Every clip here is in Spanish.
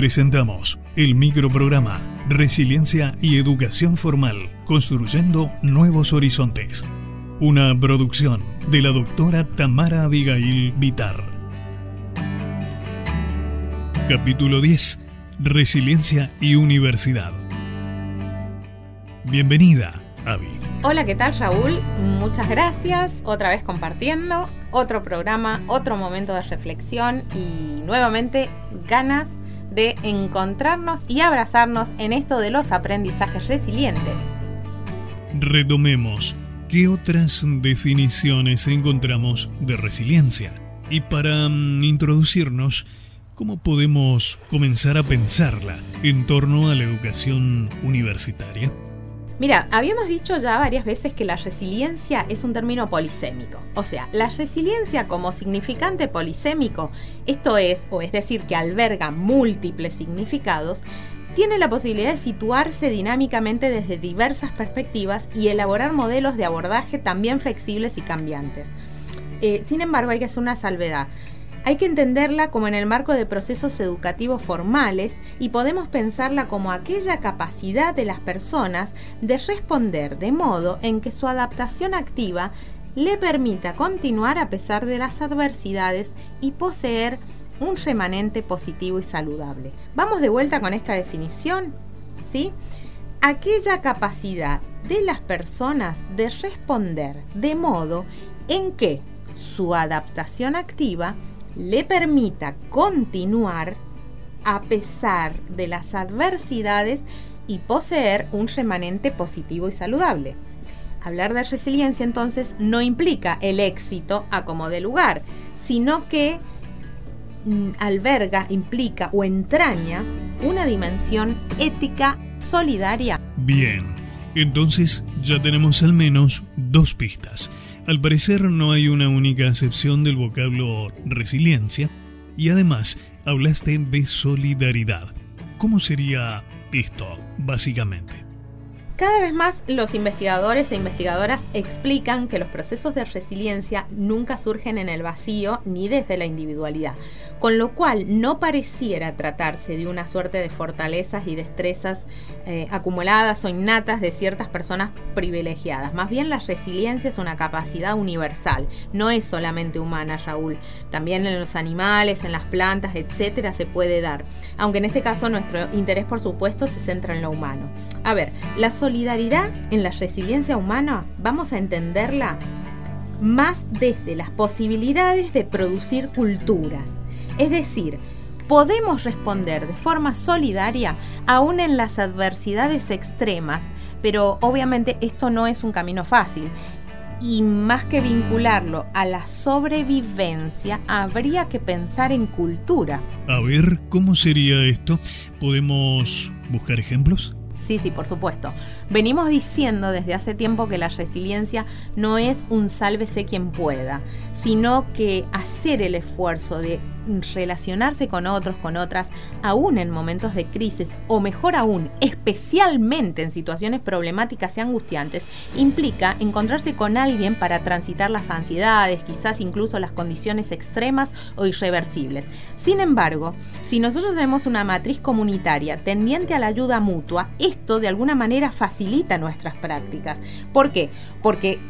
presentamos el microprograma Resiliencia y Educación Formal, construyendo nuevos horizontes. Una producción de la doctora Tamara Abigail Vitar. Capítulo 10. Resiliencia y Universidad. Bienvenida, Avi. Hola, ¿qué tal Raúl? Muchas gracias. Otra vez compartiendo otro programa, otro momento de reflexión y nuevamente ganas de encontrarnos y abrazarnos en esto de los aprendizajes resilientes. Retomemos, ¿qué otras definiciones encontramos de resiliencia? Y para mm, introducirnos, ¿cómo podemos comenzar a pensarla en torno a la educación universitaria? Mira, habíamos dicho ya varias veces que la resiliencia es un término polisémico. O sea, la resiliencia como significante polisémico, esto es, o es decir, que alberga múltiples significados, tiene la posibilidad de situarse dinámicamente desde diversas perspectivas y elaborar modelos de abordaje también flexibles y cambiantes. Eh, sin embargo, hay que hacer una salvedad. Hay que entenderla como en el marco de procesos educativos formales y podemos pensarla como aquella capacidad de las personas de responder de modo en que su adaptación activa le permita continuar a pesar de las adversidades y poseer un remanente positivo y saludable. Vamos de vuelta con esta definición, ¿sí? Aquella capacidad de las personas de responder de modo en que su adaptación activa le permita continuar a pesar de las adversidades y poseer un remanente positivo y saludable. Hablar de resiliencia entonces no implica el éxito a como de lugar, sino que mm, alberga, implica o entraña una dimensión ética solidaria. Bien, entonces ya tenemos al menos dos pistas. Al parecer no hay una única acepción del vocablo resiliencia y además hablaste de solidaridad. ¿Cómo sería esto, básicamente? Cada vez más los investigadores e investigadoras explican que los procesos de resiliencia nunca surgen en el vacío ni desde la individualidad, con lo cual no pareciera tratarse de una suerte de fortalezas y destrezas eh, acumuladas o innatas de ciertas personas privilegiadas. Más bien la resiliencia es una capacidad universal, no es solamente humana, Raúl. También en los animales, en las plantas, etcétera, se puede dar. Aunque en este caso nuestro interés, por supuesto, se centra en lo humano. A ver, la solidaridad en la resiliencia humana, vamos a entenderla más desde las posibilidades de producir culturas es decir, podemos responder de forma solidaria aún en las adversidades extremas, pero obviamente esto no es un camino fácil. Y más que vincularlo a la sobrevivencia, habría que pensar en cultura. A ver, ¿cómo sería esto? ¿Podemos buscar ejemplos? Sí, sí, por supuesto. Venimos diciendo desde hace tiempo que la resiliencia no es un sálvese quien pueda, sino que hacer el esfuerzo de relacionarse con otros, con otras, aún en momentos de crisis, o mejor aún, especialmente en situaciones problemáticas y angustiantes, implica encontrarse con alguien para transitar las ansiedades, quizás incluso las condiciones extremas o irreversibles. Sin embargo, si nosotros tenemos una matriz comunitaria tendiente a la ayuda mutua, esto de alguna manera facilita nuestras prácticas. ¿Por qué? Porque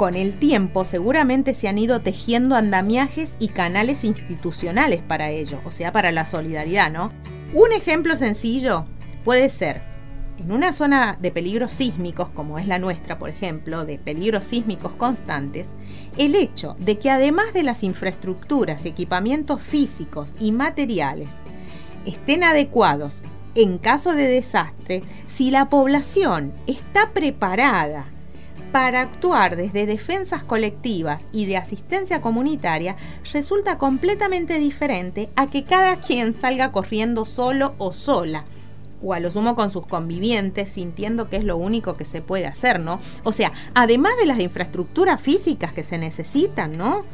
con el tiempo seguramente se han ido tejiendo andamiajes y canales institucionales para ello, o sea, para la solidaridad, ¿no? Un ejemplo sencillo puede ser, en una zona de peligros sísmicos, como es la nuestra, por ejemplo, de peligros sísmicos constantes, el hecho de que además de las infraestructuras, equipamientos físicos y materiales estén adecuados en caso de desastre, si la población está preparada para actuar desde defensas colectivas y de asistencia comunitaria resulta completamente diferente a que cada quien salga corriendo solo o sola o a lo sumo con sus convivientes, sintiendo que es lo único que se puede hacer, ¿no? O sea, además de las infraestructuras físicas que se necesitan, ¿no?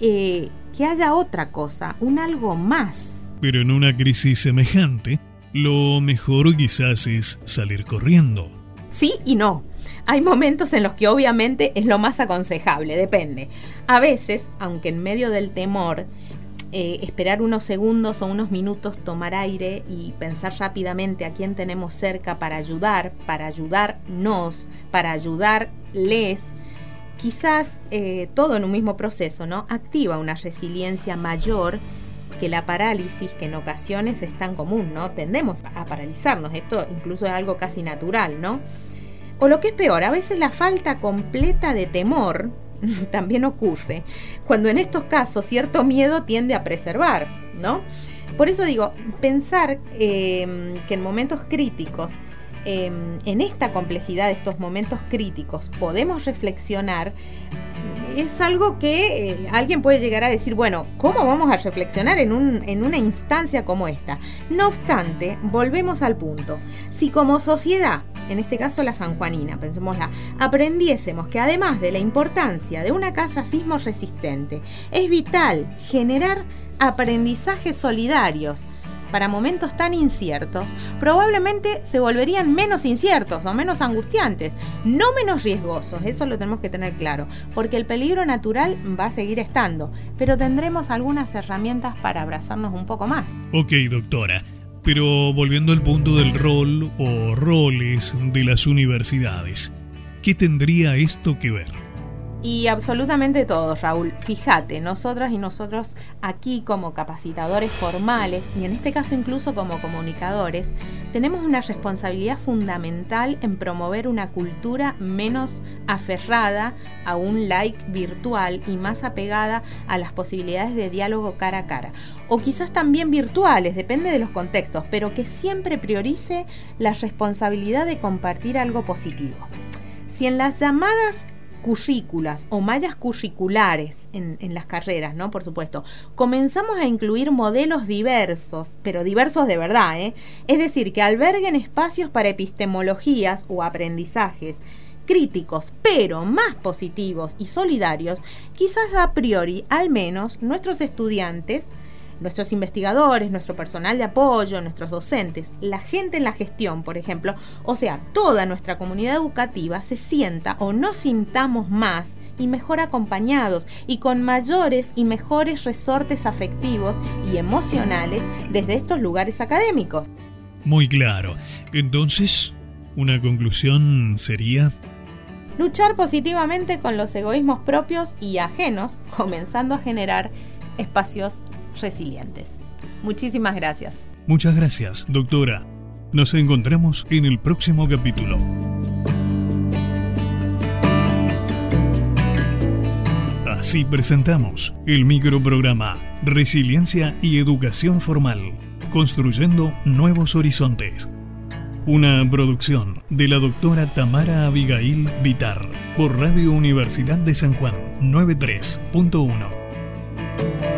Eh, que haya otra cosa, un algo más. Pero en una crisis semejante, lo mejor quizás es salir corriendo. Sí y no. Hay momentos en los que obviamente es lo más aconsejable, depende. A veces, aunque en medio del temor, eh, esperar unos segundos o unos minutos, tomar aire y pensar rápidamente a quién tenemos cerca para ayudar, para ayudarnos, para ayudarles, quizás eh, todo en un mismo proceso, ¿no? Activa una resiliencia mayor que la parálisis, que en ocasiones es tan común, ¿no? Tendemos a paralizarnos, esto incluso es algo casi natural, ¿no? O lo que es peor, a veces la falta completa de temor también ocurre, cuando en estos casos cierto miedo tiende a preservar, ¿no? Por eso digo, pensar em, que en momentos críticos, em, en esta complejidad de estos momentos críticos, podemos reflexionar, es algo que eh, alguien puede llegar a decir, bueno, ¿cómo vamos a reflexionar en, una instancia como esta? No obstante, volvemos al punto. Si como sociedad en este caso la sanjuanina, pensémosla, aprendiésemos que además de la importancia de una casa sismo resistente, es vital generar aprendizajes solidarios para momentos tan inciertos, probablemente se volverían menos inciertos o menos angustiantes, no menos riesgosos, eso lo tenemos que tener claro, porque el peligro natural va a seguir estando, pero tendremos algunas herramientas para abrazarnos un poco más. Ok, doctora. Pero volviendo al punto del rol o roles de las universidades, ¿qué tendría esto que ver? Y absolutamente todo, Raúl. Fíjate, nosotras y nosotros aquí como capacitadores formales y en este caso incluso como comunicadores, tenemos una responsabilidad fundamental en promover una cultura menos aferrada a un like virtual y más apegada a las posibilidades de diálogo cara a cara. O quizás también virtuales, depende de los contextos, pero que siempre priorice la responsabilidad de compartir algo positivo. Si en las llamadas currículas o mallas curriculares en, las carreras, ¿no? Por supuesto. Comenzamos a incluir modelos diversos, pero diversos de verdad, ¿eh? Es decir, que alberguen espacios para epistemologías o aprendizajes críticos, pero más positivos y solidarios, quizás a priori, al menos, nuestros estudiantes nuestros investigadores, nuestro personal de apoyo, nuestros docentes, la gente en la gestión, por ejemplo, o sea, toda nuestra comunidad educativa se sienta o nos sintamos más y mejor acompañados y con mayores y mejores resortes afectivos y emocionales desde estos lugares académicos. Muy claro. Entonces, una conclusión sería... Luchar positivamente con los egoísmos propios y ajenos, comenzando a generar espacios resilientes. Muchísimas gracias. Muchas gracias, doctora. Nos encontramos en el próximo capítulo. Así presentamos el microprograma Resiliencia y Educación Formal, construyendo nuevos horizontes. Una producción de la doctora Tamara Abigail Vitar por Radio Universidad de San Juan 93.1.